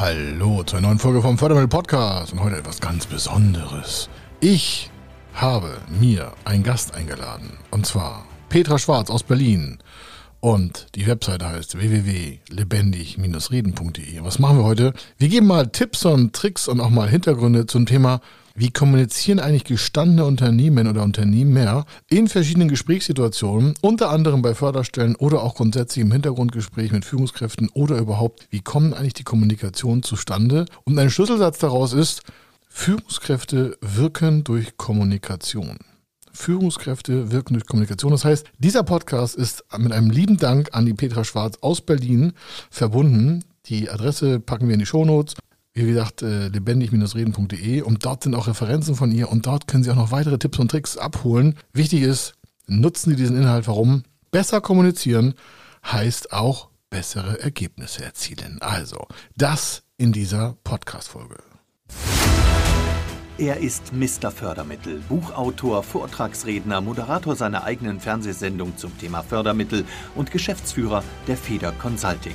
Hallo zur neuen Folge vom Fördermittel Podcast und heute etwas ganz Besonderes. Ich habe mir einen Gast eingeladen und zwar Petra Schwarz aus Berlin und die Webseite heißt www.lebendig-reden.de. Was machen wir heute? Wir geben mal Tipps und Tricks und auch mal Hintergründe zum Thema wie kommunizieren eigentlich gestandene Unternehmen oder Unternehmen mehr in verschiedenen Gesprächssituationen, unter anderem bei Förderstellen oder auch grundsätzlich im Hintergrundgespräch mit Führungskräften oder überhaupt, wie kommen eigentlich die Kommunikationen zustande? Und ein Schlüsselsatz daraus ist, Führungskräfte wirken durch Kommunikation. Führungskräfte wirken durch Kommunikation. Das heißt, dieser Podcast ist mit einem lieben Dank an die Petra Schwarz aus Berlin verbunden. Die Adresse packen wir in die Shownotes wie gesagt, äh, lebendig-reden.de und dort sind auch Referenzen von ihr und dort können Sie auch noch weitere Tipps und Tricks abholen. Wichtig ist, nutzen Sie diesen Inhalt. Warum? Besser kommunizieren heißt auch bessere Ergebnisse erzielen. Also, das in dieser Podcast-Folge. Er ist Mr. Fördermittel, Buchautor, Vortragsredner, Moderator seiner eigenen Fernsehsendung zum Thema Fördermittel und Geschäftsführer der Feder Consulting.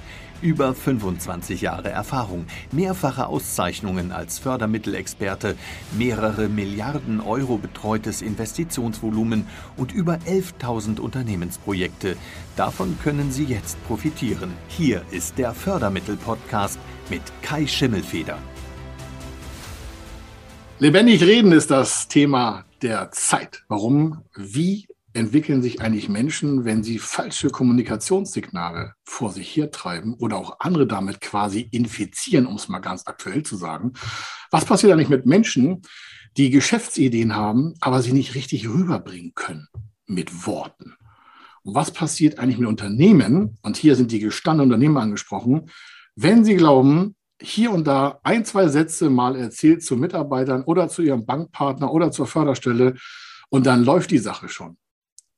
Über 25 Jahre Erfahrung, mehrfache Auszeichnungen als Fördermittelexperte, mehrere Milliarden Euro betreutes Investitionsvolumen und über 11.000 Unternehmensprojekte. Davon können Sie jetzt profitieren. Hier ist der Fördermittel-Podcast mit Kai Schimmelfeder. Lebendig reden ist das Thema der Zeit. Warum, wie entwickeln sich eigentlich Menschen, wenn sie falsche Kommunikationssignale vor sich hertreiben oder auch andere damit quasi infizieren, um es mal ganz aktuell zu sagen. Was passiert eigentlich mit Menschen, die Geschäftsideen haben, aber sie nicht richtig rüberbringen können mit Worten? Und was passiert eigentlich mit Unternehmen? Und hier sind die gestandenen Unternehmer angesprochen, wenn sie glauben, hier und da ein, zwei Sätze mal erzählt zu Mitarbeitern oder zu ihrem Bankpartner oder zur Förderstelle und dann läuft die Sache schon.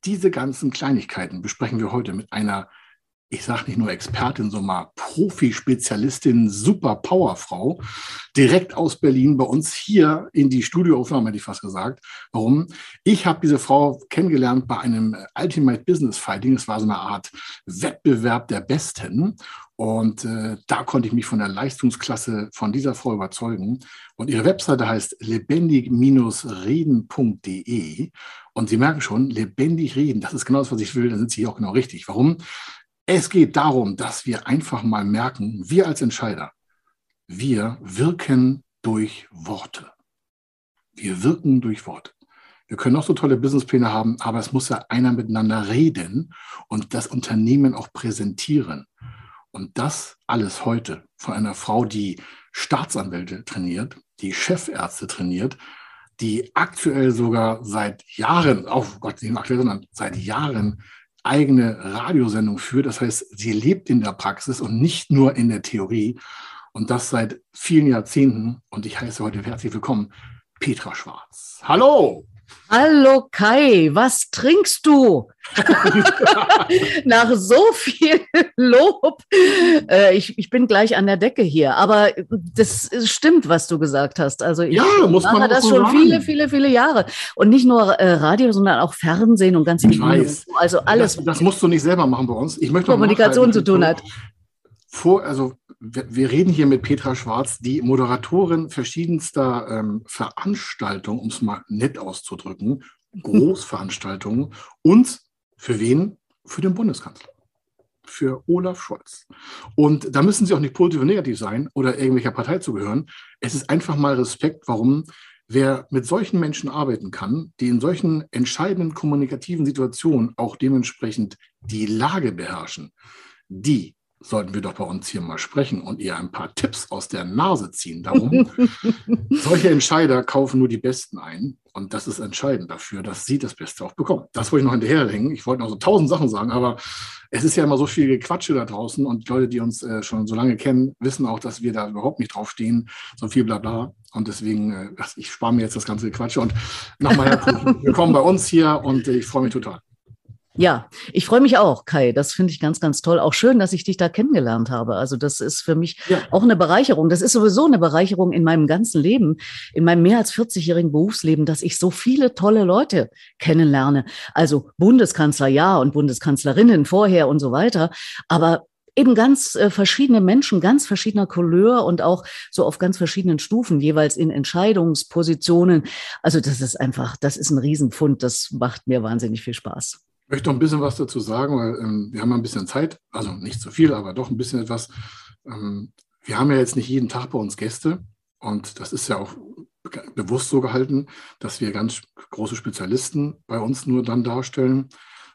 Diese ganzen Kleinigkeiten besprechen wir heute mit einer, ich sage nicht nur Expertin, sondern Profi-Spezialistin, super Powerfrau, direkt aus Berlin bei uns hier in die Studioaufnahme, hätte ich fast gesagt. Warum? Ich habe diese Frau kennengelernt bei einem Ultimate Business Fighting. Es war so eine Art Wettbewerb der Besten. Und äh, da konnte ich mich von der Leistungsklasse von dieser Frau überzeugen. Und ihre Webseite heißt lebendig-reden.de. Und Sie merken schon, lebendig reden, das ist genau das, was ich will, da sind Sie hier auch genau richtig. Warum? Es geht darum, dass wir einfach mal merken, wir als Entscheider, wir wirken durch Worte. Wir wirken durch Worte. Wir können auch so tolle Businesspläne haben, aber es muss ja einer miteinander reden und das Unternehmen auch präsentieren. Und das alles heute von einer Frau, die Staatsanwälte trainiert, die Chefärzte trainiert, die aktuell sogar seit Jahren, oh Gott, nicht aktuell, sondern seit Jahren eigene Radiosendung führt. Das heißt, sie lebt in der Praxis und nicht nur in der Theorie. Und das seit vielen Jahrzehnten. Und ich heiße heute herzlich willkommen Petra Schwarz. Hallo! Hallo Kai, was trinkst du? Nach so viel Lob. Äh, ich, ich bin gleich an der Decke hier, aber das stimmt, was du gesagt hast. Also ich ja, muss man mache das schon sagen. viele, viele, viele Jahre. Und nicht nur äh, Radio, sondern auch Fernsehen und ganz ich weiß. Also alles. Das, das, musst du nicht selber machen bei uns. Ich möchte Kommunikation zu tun hat. Vor, also wir reden hier mit Petra Schwarz, die Moderatorin verschiedenster ähm, Veranstaltungen, um es mal nett auszudrücken, Großveranstaltungen und für wen? Für den Bundeskanzler. Für Olaf Scholz. Und da müssen Sie auch nicht positiv oder negativ sein oder irgendwelcher Partei zugehören. Es ist einfach mal Respekt, warum wer mit solchen Menschen arbeiten kann, die in solchen entscheidenden kommunikativen Situationen auch dementsprechend die Lage beherrschen, die sollten wir doch bei uns hier mal sprechen und ihr ein paar Tipps aus der Nase ziehen. Darum, solche Entscheider kaufen nur die Besten ein. Und das ist entscheidend dafür, dass sie das Beste auch bekommen. Das wollte ich noch hinterherhängen. Ich wollte noch so tausend Sachen sagen, aber es ist ja immer so viel Gequatsche da draußen und Leute, die uns äh, schon so lange kennen, wissen auch, dass wir da überhaupt nicht draufstehen. So viel Blabla. Und deswegen, äh, ich spare mir jetzt das ganze Gequatsche und nochmal willkommen bei uns hier und äh, ich freue mich total. Ja, ich freue mich auch, Kai. Das finde ich ganz, ganz toll. Auch schön, dass ich dich da kennengelernt habe. Also das ist für mich ja. auch eine Bereicherung. Das ist sowieso eine Bereicherung in meinem ganzen Leben, in meinem mehr als 40-jährigen Berufsleben, dass ich so viele tolle Leute kennenlerne. Also Bundeskanzler, ja, und Bundeskanzlerinnen vorher und so weiter. Aber eben ganz äh, verschiedene Menschen, ganz verschiedener Couleur und auch so auf ganz verschiedenen Stufen, jeweils in Entscheidungspositionen. Also das ist einfach, das ist ein Riesenfund. Das macht mir wahnsinnig viel Spaß. Ich möchte noch ein bisschen was dazu sagen, weil ähm, wir haben ein bisschen Zeit, also nicht so viel, aber doch ein bisschen etwas. Ähm, wir haben ja jetzt nicht jeden Tag bei uns Gäste. Und das ist ja auch bewusst so gehalten, dass wir ganz große Spezialisten bei uns nur dann darstellen,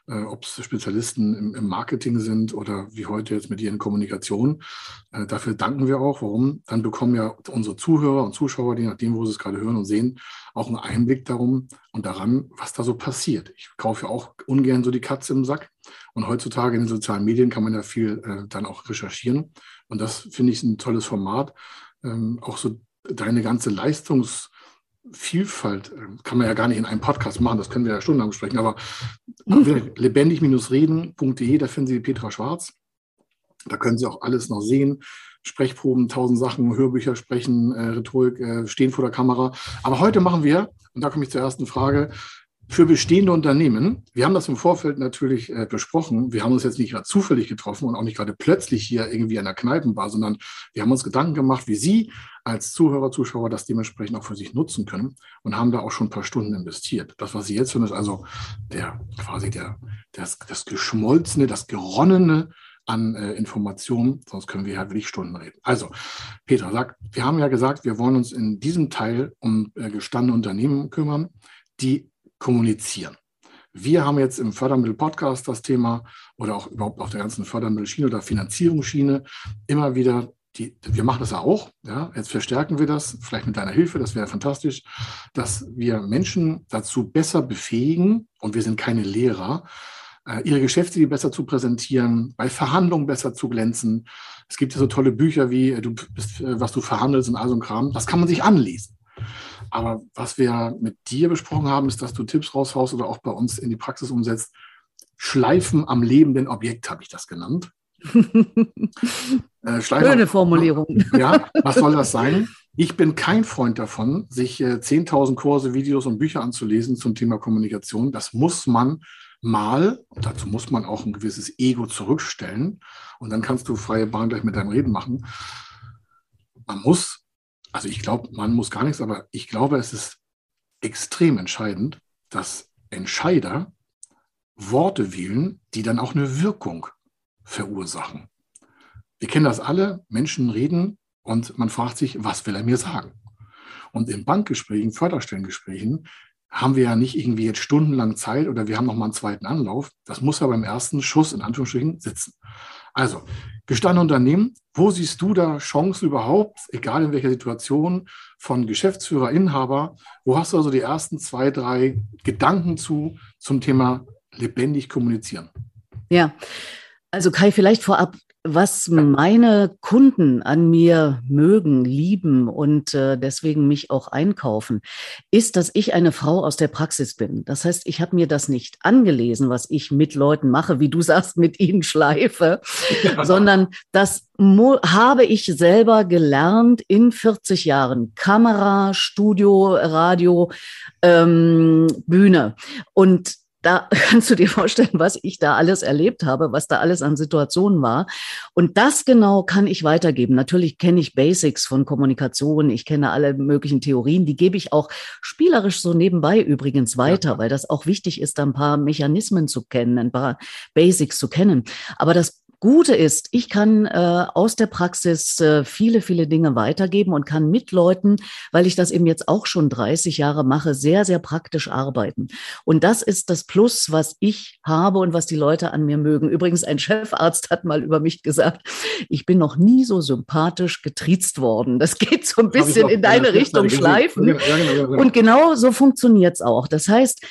äh, ob es Spezialisten im, im, Marketing sind oder wie heute jetzt mit ihren Kommunikation. Äh, dafür danken wir auch. Warum? Dann bekommen ja unsere Zuhörer und Zuschauer, je nachdem, wo sie es gerade hören und sehen, auch einen Einblick darum und daran, was da so passiert. Ich kaufe ja auch ungern so die Katze im Sack. Und heutzutage in den sozialen Medien kann man ja viel äh, dann auch recherchieren. Und das finde ich ein tolles Format. Ähm, auch so deine ganze Leistungs- Vielfalt äh, kann man ja gar nicht in einem Podcast machen, das können wir ja stundenlang besprechen, aber mhm. lebendig-reden.de, da finden Sie Petra Schwarz. Da können Sie auch alles noch sehen. Sprechproben, tausend Sachen, Hörbücher sprechen, äh, Rhetorik, äh, stehen vor der Kamera. Aber heute machen wir, und da komme ich zur ersten Frage, für bestehende Unternehmen, wir haben das im Vorfeld natürlich äh, besprochen, wir haben uns jetzt nicht gerade zufällig getroffen und auch nicht gerade plötzlich hier irgendwie an der Kneipenbar, sondern wir haben uns Gedanken gemacht, wie Sie als Zuhörer, Zuschauer das dementsprechend auch für sich nutzen können und haben da auch schon ein paar Stunden investiert. Das, was Sie jetzt hören, ist also der quasi der, das, das Geschmolzene, das Geronnene an äh, Informationen, sonst können wir halt wirklich Stunden reden. Also, Petra sagt, wir haben ja gesagt, wir wollen uns in diesem Teil um äh, gestandene Unternehmen kümmern, die kommunizieren. Wir haben jetzt im Fördermittel-Podcast das Thema oder auch überhaupt auf der ganzen Fördermittelschiene oder Finanzierungsschiene immer wieder die, wir machen das ja auch, ja, jetzt verstärken wir das, vielleicht mit deiner Hilfe, das wäre fantastisch, dass wir Menschen dazu besser befähigen, und wir sind keine Lehrer, äh, ihre Geschäftsidee besser zu präsentieren, bei Verhandlungen besser zu glänzen. Es gibt ja so tolle Bücher wie äh, du bist, äh, was du verhandelst und all so ein Kram. Das kann man sich anlesen. Aber was wir mit dir besprochen haben, ist, dass du Tipps raushaust oder auch bei uns in die Praxis umsetzt. Schleifen am lebenden Objekt habe ich das genannt. äh, Schöne Formulierung. Ja, was soll das sein? Ich bin kein Freund davon, sich äh, 10.000 Kurse, Videos und Bücher anzulesen zum Thema Kommunikation. Das muss man mal, dazu muss man auch ein gewisses Ego zurückstellen. Und dann kannst du freie Bahn gleich mit deinem Reden machen. Man muss also ich glaube, man muss gar nichts, aber ich glaube, es ist extrem entscheidend, dass Entscheider Worte wählen, die dann auch eine Wirkung verursachen. Wir kennen das alle, Menschen reden und man fragt sich, was will er mir sagen? Und in Bankgesprächen, Förderstellengesprächen haben wir ja nicht irgendwie jetzt stundenlang Zeit oder wir haben noch mal einen zweiten Anlauf. Das muss ja beim ersten Schuss in Anführungsstrichen sitzen. Also, gestandene Unternehmen, wo siehst du da Chancen überhaupt, egal in welcher Situation, von Geschäftsführer, Inhaber? Wo hast du also die ersten zwei, drei Gedanken zu zum Thema lebendig kommunizieren? Ja, also Kai, vielleicht vorab, was meine Kunden an mir mögen, lieben und äh, deswegen mich auch einkaufen, ist, dass ich eine Frau aus der Praxis bin. Das heißt, ich habe mir das nicht angelesen, was ich mit Leuten mache, wie du sagst, mit ihnen schleife, ja. sondern das habe ich selber gelernt in 40 Jahren. Kamera, Studio, Radio, ähm, Bühne. Und da kannst du dir vorstellen, was ich da alles erlebt habe, was da alles an Situationen war. Und das genau kann ich weitergeben. Natürlich kenne ich Basics von Kommunikation, ich kenne alle möglichen Theorien, die gebe ich auch spielerisch so nebenbei übrigens weiter, ja. weil das auch wichtig ist, ein paar Mechanismen zu kennen, ein paar Basics zu kennen. Aber das Gute ist, ich kann äh, aus der Praxis äh, viele, viele Dinge weitergeben und kann mit Leuten, weil ich das eben jetzt auch schon 30 Jahre mache, sehr, sehr praktisch arbeiten. Und das ist das Plus, was ich habe und was die Leute an mir mögen. Übrigens, ein Chefarzt hat mal über mich gesagt, ich bin noch nie so sympathisch getriezt worden. Das geht so ein bisschen in deine Richtung schleifen. Und genau so funktioniert's auch. Das heißt,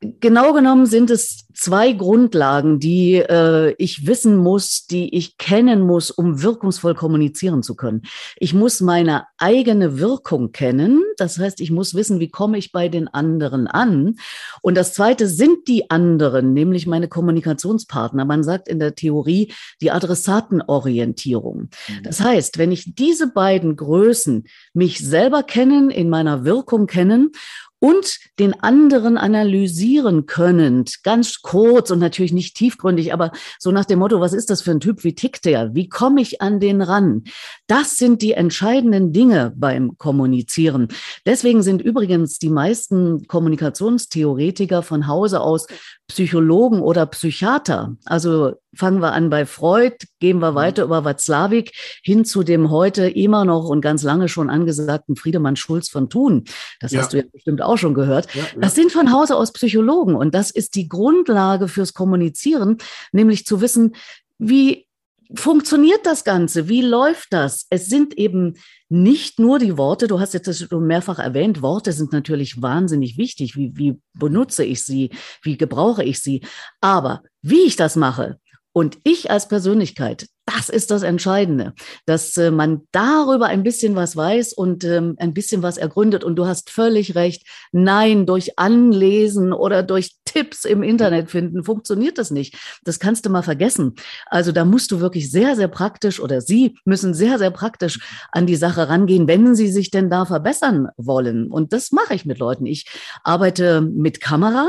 Genau genommen sind es zwei Grundlagen, die äh, ich wissen muss, die ich kennen muss, um wirkungsvoll kommunizieren zu können. Ich muss meine eigene Wirkung kennen. Das heißt, ich muss wissen, wie komme ich bei den anderen an. Und das Zweite sind die anderen, nämlich meine Kommunikationspartner. Man sagt in der Theorie die Adressatenorientierung. Mhm. Das heißt, wenn ich diese beiden Größen mich selber kennen, in meiner Wirkung kennen und den anderen analysieren können, ganz kurz und natürlich nicht tiefgründig, aber so nach dem Motto, was ist das für ein Typ, wie tickt der, wie komme ich an den ran? Das sind die entscheidenden Dinge beim Kommunizieren. Deswegen sind übrigens die meisten Kommunikationstheoretiker von Hause aus Psychologen oder Psychiater. Also fangen wir an bei Freud, gehen wir mhm. weiter über Watzlawick hin zu dem heute immer noch und ganz lange schon angesagten Friedemann Schulz von Thun. Das ja. hast du ja bestimmt auch schon gehört. Ja, ja. Das sind von Hause aus Psychologen und das ist die Grundlage fürs Kommunizieren, nämlich zu wissen, wie funktioniert das Ganze? Wie läuft das? Es sind eben nicht nur die Worte, du hast jetzt das schon mehrfach erwähnt, Worte sind natürlich wahnsinnig wichtig. Wie, wie benutze ich sie? Wie gebrauche ich sie? Aber wie ich das mache, und ich als Persönlichkeit, das ist das Entscheidende, dass äh, man darüber ein bisschen was weiß und ähm, ein bisschen was ergründet. Und du hast völlig recht. Nein, durch Anlesen oder durch Tipps im Internet finden funktioniert das nicht. Das kannst du mal vergessen. Also da musst du wirklich sehr, sehr praktisch oder Sie müssen sehr, sehr praktisch an die Sache rangehen, wenn Sie sich denn da verbessern wollen. Und das mache ich mit Leuten. Ich arbeite mit Kamera.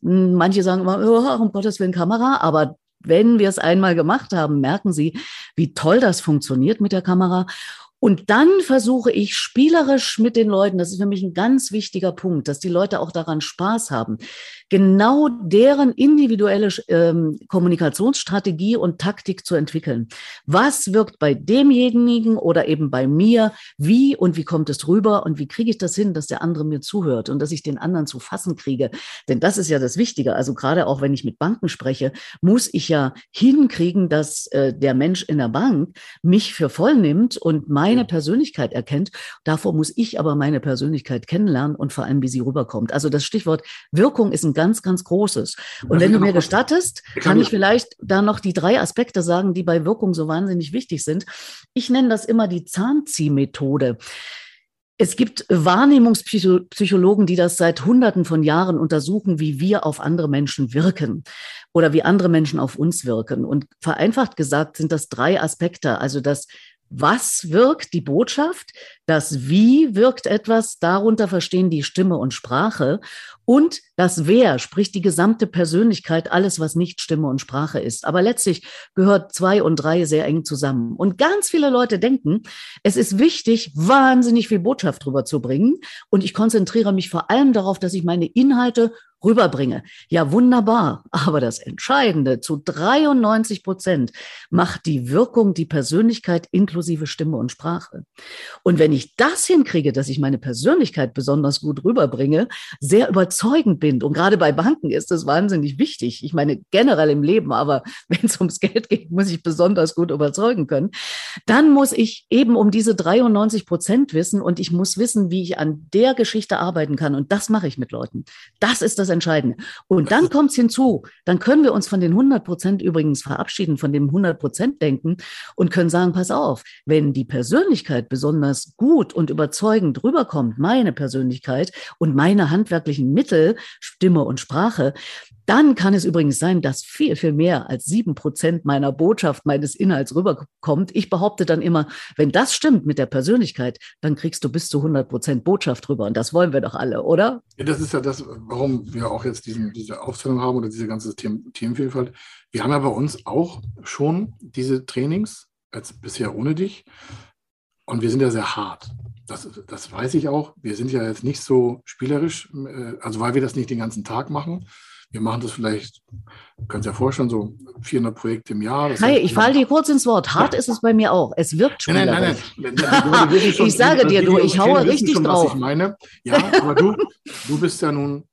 Manche sagen immer, oh, um Gottes Willen Kamera, aber wenn wir es einmal gemacht haben, merken Sie, wie toll das funktioniert mit der Kamera. Und dann versuche ich spielerisch mit den Leuten, das ist für mich ein ganz wichtiger Punkt, dass die Leute auch daran Spaß haben, genau deren individuelle ähm, Kommunikationsstrategie und Taktik zu entwickeln. Was wirkt bei demjenigen oder eben bei mir? Wie und wie kommt es rüber? Und wie kriege ich das hin, dass der andere mir zuhört und dass ich den anderen zu fassen kriege? Denn das ist ja das Wichtige. Also gerade auch wenn ich mit Banken spreche, muss ich ja hinkriegen, dass äh, der Mensch in der Bank mich für voll nimmt und meine Persönlichkeit erkennt. Davor muss ich aber meine Persönlichkeit kennenlernen und vor allem, wie sie rüberkommt. Also das Stichwort Wirkung ist ein ganz, ganz großes. Und wenn du mir gestattest, kann ich vielleicht da noch die drei Aspekte sagen, die bei Wirkung so wahnsinnig wichtig sind. Ich nenne das immer die Zahnziehmethode. Es gibt Wahrnehmungspsychologen, die das seit Hunderten von Jahren untersuchen, wie wir auf andere Menschen wirken oder wie andere Menschen auf uns wirken. Und vereinfacht gesagt sind das drei Aspekte. Also das was wirkt die Botschaft, das Wie wirkt etwas, darunter verstehen die Stimme und Sprache und das Wer, sprich die gesamte Persönlichkeit, alles, was nicht Stimme und Sprache ist. Aber letztlich gehört zwei und drei sehr eng zusammen. Und ganz viele Leute denken, es ist wichtig, wahnsinnig viel Botschaft rüberzubringen. Und ich konzentriere mich vor allem darauf, dass ich meine Inhalte rüberbringe. Ja, wunderbar. Aber das Entscheidende, zu 93 Prozent macht die Wirkung, die Persönlichkeit inklusive Stimme und Sprache. Und wenn ich das hinkriege, dass ich meine Persönlichkeit besonders gut rüberbringe, sehr überzeugend bin, und gerade bei Banken ist das wahnsinnig wichtig. Ich meine, generell im Leben, aber wenn es ums Geld geht, muss ich besonders gut überzeugen können. Dann muss ich eben um diese 93 Prozent wissen und ich muss wissen, wie ich an der Geschichte arbeiten kann. Und das mache ich mit Leuten. Das ist das Entscheidende. Und dann kommt es hinzu, dann können wir uns von den 100 Prozent übrigens verabschieden, von dem 100 Prozent denken und können sagen, pass auf, wenn die Persönlichkeit besonders gut und überzeugend rüberkommt, meine Persönlichkeit und meine handwerklichen Mittel, Stimme und Sprache, dann kann es übrigens sein, dass viel, viel mehr als sieben Prozent meiner Botschaft, meines Inhalts rüberkommt. Ich behaupte dann immer, wenn das stimmt mit der Persönlichkeit, dann kriegst du bis zu 100 Prozent Botschaft rüber. Und das wollen wir doch alle, oder? Ja, das ist ja das, warum wir auch jetzt diesen, diese Aufzählung haben oder diese ganze Themen, Themenvielfalt. Wir haben ja bei uns auch schon diese Trainings, als bisher ohne dich. Und wir sind ja sehr hart. Das, das weiß ich auch. Wir sind ja jetzt nicht so spielerisch, äh, also weil wir das nicht den ganzen Tag machen, wir machen das vielleicht, können Sie ja vorstellen, so 400 Projekte im Jahr. Das Hi, ich falle dir kurz ins Wort. Hart ja. ist es bei mir auch. Es wirkt schon. Nein, nein, nein. nein. ich sage dir, du, ich haue richtig schon, drauf. Was ich meine. Ja, aber du, du bist ja nun,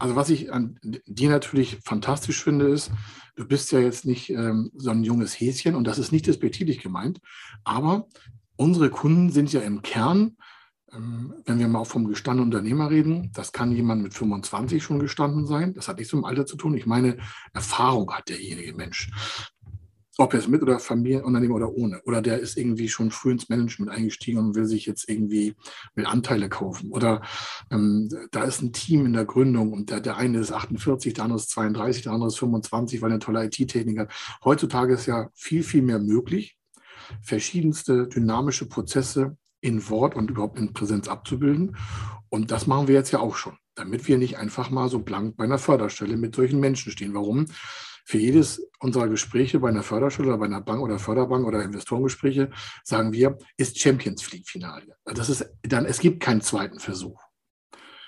also was ich an dir natürlich fantastisch finde, ist, du bist ja jetzt nicht ähm, so ein junges Häschen und das ist nicht despektierlich gemeint, aber unsere Kunden sind ja im Kern Ähm, wenn wir mal vom gestandenen Unternehmer reden, das kann jemand mit 25 schon gestanden sein. Das hat nichts mit dem Alter zu tun. Ich meine, Erfahrung hat derjenige Mensch. Ob er es mit oder Familienunternehmer oder ohne. Oder der ist irgendwie schon früh ins Management eingestiegen und will sich jetzt irgendwie mit Anteile kaufen. Oder ähm, da ist ein Team in der Gründung und der, der eine ist 48, der andere ist 32, der andere ist 25, weil er eine tolle IT-Technik hat. Heutzutage ist ja viel, viel mehr möglich, verschiedenste dynamische Prozesse in Wort und überhaupt in Präsenz abzubilden. Und das machen wir jetzt ja auch schon, damit wir nicht einfach mal so blank bei einer Förderstelle mit solchen Menschen stehen. Warum? Für jedes unserer Gespräche bei einer Förderstelle oder bei einer Bank oder Förderbank oder Investorengespräche sagen wir, ist Champions League Finale. Das ist dann, es gibt keinen zweiten Versuch.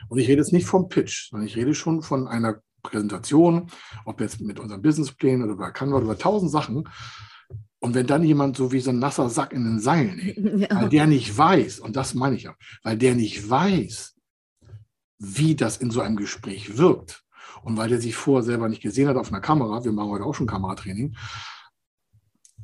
Und ich rede jetzt nicht vom Pitch, sondern ich rede schon von einer Präsentation, ob jetzt mit unseren Businessplänen oder bei Canva oder über tausend Sachen, und wenn dann jemand so wie so ein nasser Sack in den Seilen hängt, ja. weil der nicht weiß, und das meine ich ja, weil der nicht weiß, wie das in so einem Gespräch wirkt und weil der sich vorher selber nicht gesehen hat auf einer Kamera, wir machen heute auch schon Kameratraining,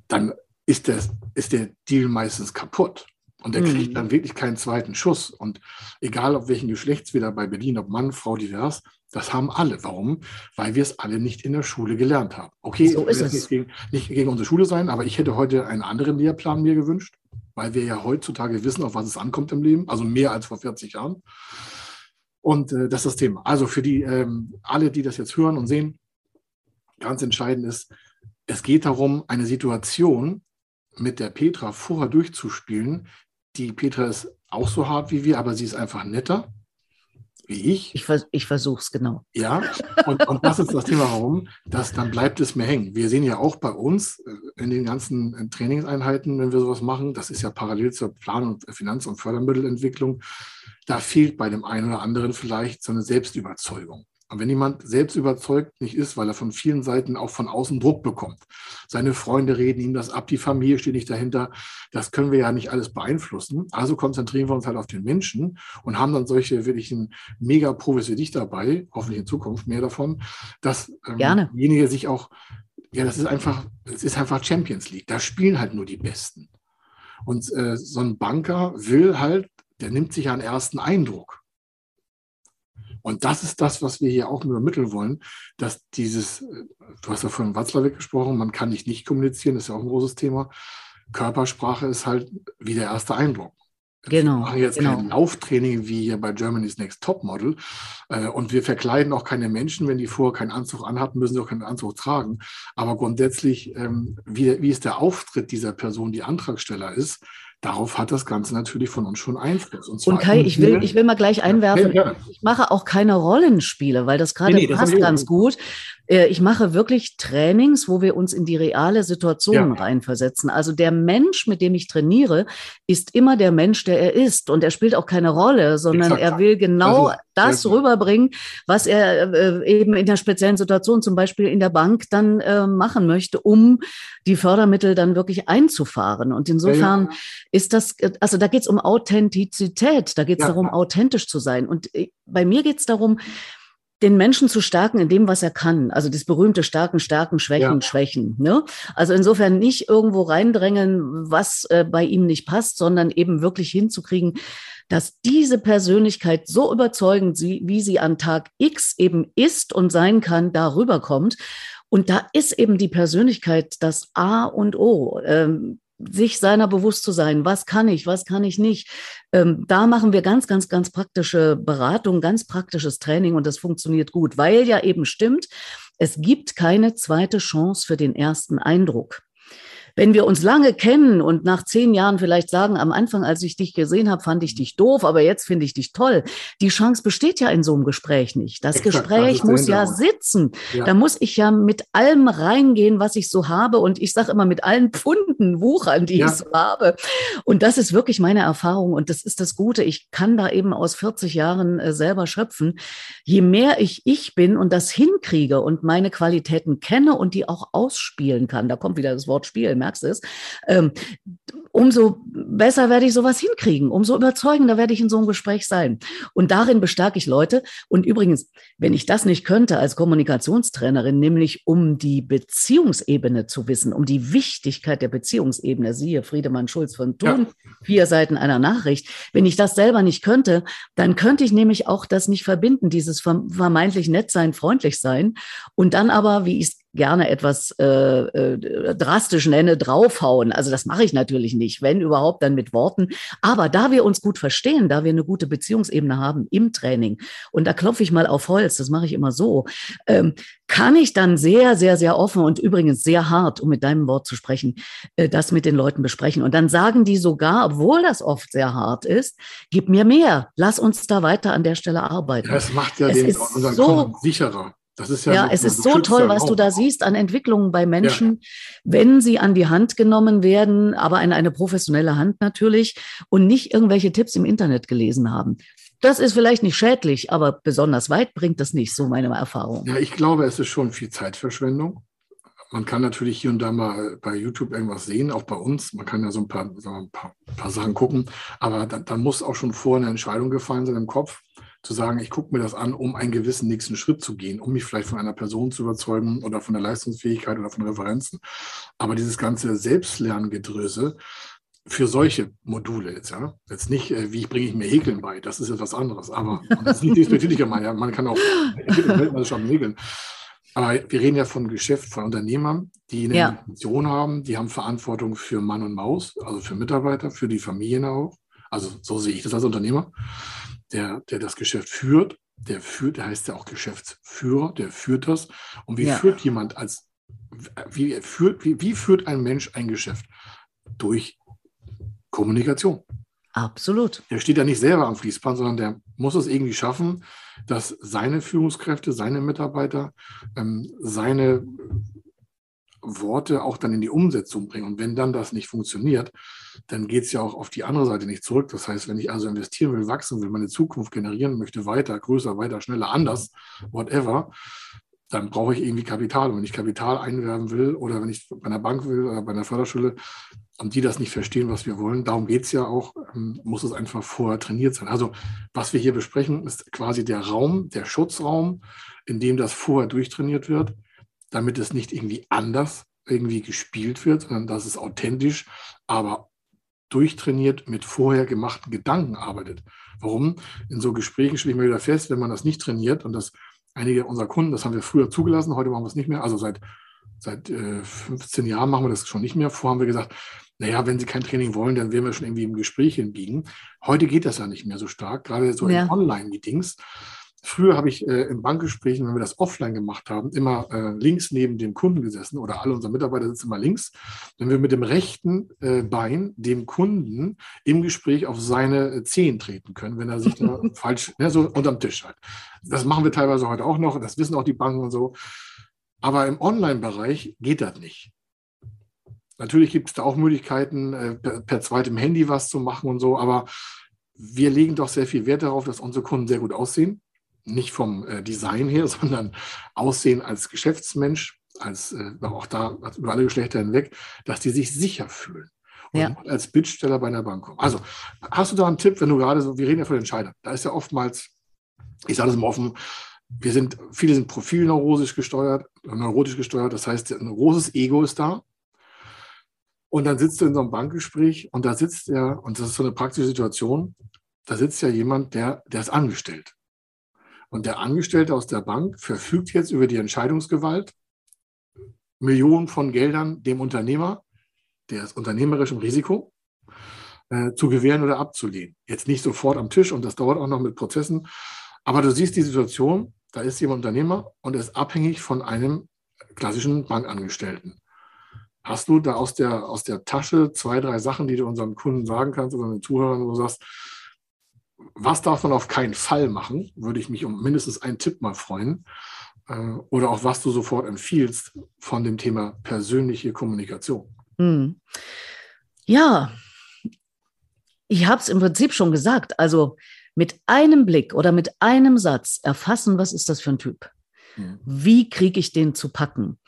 dann ist der, ist der Deal meistens kaputt. Und der kriegt mhm. dann wirklich keinen zweiten Schuss. Und egal, auf welchen Geschlechts wir dabei bedienen, ob Mann, Frau, divers, das haben alle. Warum? Weil wir es alle nicht in der Schule gelernt haben. Okay, so ist es. Nicht gegen, nicht gegen unsere Schule sein, aber ich hätte heute einen anderen Lehrplan mir gewünscht, weil wir ja heutzutage wissen, auf was es ankommt im Leben, also mehr als vor 40 Jahren. Und äh, das ist das Thema. Also für die ähm, alle, die das jetzt hören und sehen, ganz entscheidend ist, es geht darum, eine Situation mit der Petra vorher durchzuspielen. Die Petra ist auch so hart wie wir, aber sie ist einfach netter wie ich. Ich, vers ich versuche es genau. Ja, und, und das ist das Thema, warum, dass dann bleibt es mir hängen. Wir sehen ja auch bei uns äh, in den ganzen äh, Trainingseinheiten, wenn wir sowas machen, das ist ja parallel zur Plan- und Finanz- und Fördermittelentwicklung, da fehlt bei dem einen oder anderen vielleicht so eine Selbstüberzeugung. Und wenn jemand selbst überzeugt nicht ist, weil er von vielen Seiten auch von außen Druck bekommt, seine Freunde reden ihm das ab, die Familie steht nicht dahinter, das können wir ja nicht alles beeinflussen. Also konzentrieren wir uns halt auf den Menschen und haben dann solche wirklichen Mega-Profis wie dich dabei, hoffentlich in Zukunft mehr davon, dass ähm, derjenige sich auch, ja, das ist einfach, es ist einfach Champions League. Da spielen halt nur die Besten. Und äh, so ein Banker will halt, der nimmt sich einen ersten Eindruck. Und das ist das, was wir hier auch übermitteln wollen, dass dieses, äh, du hast ja vorhin Watzlawick gesprochen, man kann nicht nicht kommunizieren, das ist ja auch ein großes Thema. Körpersprache ist halt wie der erste Eindruck. Genau. Wir machen jetzt genau. kein Lauftraining wie hier bei Germany's Next Top Model. Äh, und wir verkleiden auch keine Menschen, wenn die vorher keinen Anzug anhatten, müssen sie auch keinen Anzug tragen. Aber grundsätzlich, ähm, wie, wie ist der Auftritt dieser Person, die Antragsteller ist, darauf hat das Ganze natürlich von uns schon Einfluss. Und, und Kai, ich will, ich will mal gleich einwerfen, ja, ich mache auch keine Rollenspiele, weil das gerade nee, nee, passt ganz gut. Äh, ich mache wirklich Trainings, wo wir uns in die reale Situation ja. reinversetzen. Also der Mensch, mit dem ich trainiere, ist immer der Mensch, der er ist. Und er spielt auch keine Rolle, sondern Exakt. er will genau das, das rüberbringen, was er äh, eben in der speziellen Situation, zum Beispiel in der Bank, dann äh, machen möchte, um die Fördermittel dann wirklich einzufahren. Und insofern ja, ist das, also da geht es um Authentizität, da geht es darum, authentisch zu sein. Und bei mir geht es darum, den Menschen zu stärken in dem, was er kann. Also das berühmte Starken, Stärken, Schwächen, ja. Schwächen. Ne? Also insofern nicht irgendwo reindrängen, was äh, bei ihm nicht passt, sondern eben wirklich hinzukriegen, dass diese Persönlichkeit so überzeugend, sie, wie sie an Tag X eben ist und sein kann, darüber kommt. Und da ist eben die Persönlichkeit das A und O. Ähm, sich seiner bewusst zu sein, was kann ich, was kann ich nicht. Ähm, da machen wir ganz, ganz, ganz praktische Beratung, ganz praktisches Training und das funktioniert gut, weil ja eben stimmt, es gibt keine zweite Chance für den ersten Eindruck. Wenn wir uns lange kennen und nach zehn Jahren vielleicht sagen, am Anfang, als ich dich gesehen habe, fand ich dich doof, aber jetzt finde ich dich toll. Die Chance besteht ja in so einem Gespräch nicht. Das Exakt, Gespräch das muss ja sitzen. Ja. Da muss ich ja mit allem reingehen, was ich so habe. Und ich sage immer mit allen Pfunden wuchern, die ja. ich so habe. Und das ist wirklich meine Erfahrung. Und das ist das Gute. Ich kann da eben aus 40 Jahren äh, selber schöpfen. Je mehr ich ich bin und das hinkriege und meine Qualitäten kenne und die auch ausspielen kann, da kommt wieder das Wort Spielen, merkst es, ähm, umso besser werde ich sowas hinkriegen, umso überzeugender werde ich in so einem Gespräch sein. Und darin bestärke ich Leute. Und übrigens, wenn ich das nicht könnte als Kommunikationstrainerin, nämlich um die Beziehungsebene zu wissen, um die Wichtigkeit der Beziehungsebene, siehe Friedemann Schulz von Thun, ja. vier Seiten einer Nachricht, wenn ich das selber nicht könnte, dann könnte ich nämlich auch das nicht verbinden, dieses vermeintlich nett sein, freundlich sein und dann aber, wie ich es gerne etwas äh, äh, drastisch nenne, draufhauen. Also das mache ich natürlich nicht, wenn überhaupt dann mit Worten. Aber da wir uns gut verstehen, da wir eine gute Beziehungsebene haben im Training, und da klopfe ich mal auf Holz, das mache ich immer so, ähm, kann ich dann sehr, sehr, sehr offen und übrigens sehr hart, um mit deinem Wort zu sprechen, äh, das mit den Leuten besprechen. Und dann sagen die sogar, obwohl das oft sehr hart ist, gib mir mehr, lass uns da weiter an der Stelle arbeiten. Das macht ja es den, unseren so, sicherer. Ja, ja es ist so toll, was auch. du da siehst an Entwicklungen bei Menschen, ja. wenn sie an die Hand genommen werden, aber in eine professionelle Hand natürlich und nicht irgendwelche Tipps im Internet gelesen haben. Das ist vielleicht nicht schädlich, aber besonders weit bringt das nicht, so meine Erfahrung. Ja, ich glaube, es ist schon viel Zeitverschwendung. Man kann natürlich hier und da mal bei YouTube irgendwas sehen, auch bei uns. Man kann ja so ein paar, so ein paar, paar Sachen gucken, aber dann, dann muss auch schon vorher eine Entscheidung gefallen sein im Kopf zu sagen, ich gucke mir das an, um einen gewissen nächsten Schritt zu gehen, um mich vielleicht von einer Person zu überzeugen oder von der Leistungsfähigkeit oder von Referenzen. Aber dieses ganze Selbstlerngedröse für solche Module jetzt, ja, jetzt nicht, äh, wie bringe ich mir Häkeln bei, das ist etwas anderes, aber das ist nicht despektierlich gemeint, ja, man kann auch Weltmeisterschaft häkeln. Aber wir reden ja von Geschäft, von Unternehmern, die eine ja. Mission haben, die haben Verantwortung für Mann und Maus, also für Mitarbeiter, für die Familien auch. Also so sehe ich das als Unternehmer der, der das Geschäft führt, der führt, der heißt ja auch Geschäftsführer, der führt das. Und wie ja. führt jemand als, wie führt, wie, wie führt ein Mensch ein Geschäft? Durch Kommunikation. Absolut. Der steht ja nicht selber am Fließband, sondern der muss es irgendwie schaffen, dass seine Führungskräfte, seine Mitarbeiter, ähm, seine Worte auch dann in die Umsetzung bringen. Und wenn dann das nicht funktioniert, dann geht es ja auch auf die andere Seite nicht zurück. Das heißt, wenn ich also investieren will, wachsen will, meine Zukunft generieren möchte, weiter, größer, weiter, schneller, anders, whatever, dann brauche ich irgendwie Kapital. Und wenn ich Kapital einwerben will oder wenn ich bei einer Bank will oder bei einer Förderschule und die das nicht verstehen, was wir wollen, darum geht es ja auch, ähm, muss es einfach vorher trainiert sein. Also was wir hier besprechen, ist quasi der Raum, der Schutzraum, in dem das vorher durchtrainiert wird damit es nicht irgendwie anders irgendwie gespielt wird, sondern dass es authentisch, aber durchtrainiert mit vorher gemachten Gedanken arbeitet. Warum? In so Gesprächen stelle ich mir wieder fest, wenn man das nicht trainiert und das einige unserer Kunden, das haben wir früher zugelassen, heute machen wir es nicht mehr, also seit, seit äh, 15 Jahren machen wir das schon nicht mehr. Vorher haben wir gesagt, naja, wenn Sie kein Training wollen, dann werden wir schon irgendwie im Gespräch hinbiegen. Heute geht das ja nicht mehr so stark, gerade so ja. in Online-Meetings. Früher habe ich äh, in Bankgesprächen, wenn wir das offline gemacht haben, immer äh, links neben dem Kunden gesessen oder alle unsere Mitarbeiter sitzen immer links. Wenn wir mit dem rechten äh, Bein dem Kunden im Gespräch auf seine äh, Zehen treten können, wenn er sich da falsch, ne, so unterm Tisch hat. Das machen wir teilweise heute auch noch, das wissen auch die Banken und so. Aber im Online-Bereich geht das nicht. Natürlich gibt es da auch Möglichkeiten, äh, per, per zweitem Handy was zu machen und so, aber wir legen doch sehr viel Wert darauf, dass unsere Kunden sehr gut aussehen nicht vom äh, Design her, sondern Aussehen als Geschäftsmensch, als äh, auch da über alle Geschlechter hinweg, dass die sich sicher fühlen. Und ja. als Bittsteller bei einer Bank kommen. Also, hast du da einen Tipp, wenn du gerade so, wir reden ja von Entscheidern, da ist ja oftmals, ich sage das mal offen, wir sind, viele sind profilneurosisch gesteuert, neurotisch gesteuert, das heißt, ein großes Ego ist da. Und dann sitzt du in so einem Bankgespräch und da sitzt er, und das ist so eine praktische Situation, da sitzt ja jemand, der, der ist angestellt. Und der Angestellte aus der Bank verfügt jetzt über die Entscheidungsgewalt, Millionen von Geldern dem Unternehmer, der ist unternehmerisch im Risiko, äh, zu gewähren oder abzulehnen. Jetzt nicht sofort am Tisch und das dauert auch noch mit Prozessen. Aber du siehst die Situation, da ist jemand Unternehmer und ist abhängig von einem klassischen Bankangestellten. Hast du da aus der, aus der Tasche zwei, drei Sachen, die du unseren Kunden sagen kannst oder den Zuhörern, wo du sagst, was darf man auf keinen Fall machen? Würde ich mich um mindestens einen Tipp mal freuen. Äh, oder auch was du sofort empfiehlst von dem Thema persönliche Kommunikation. Hm. Ja, ich habe es im Prinzip schon gesagt. Also mit einem Blick oder mit einem Satz erfassen, was ist das für ein Typ? Hm. Wie kriege ich den zu packen?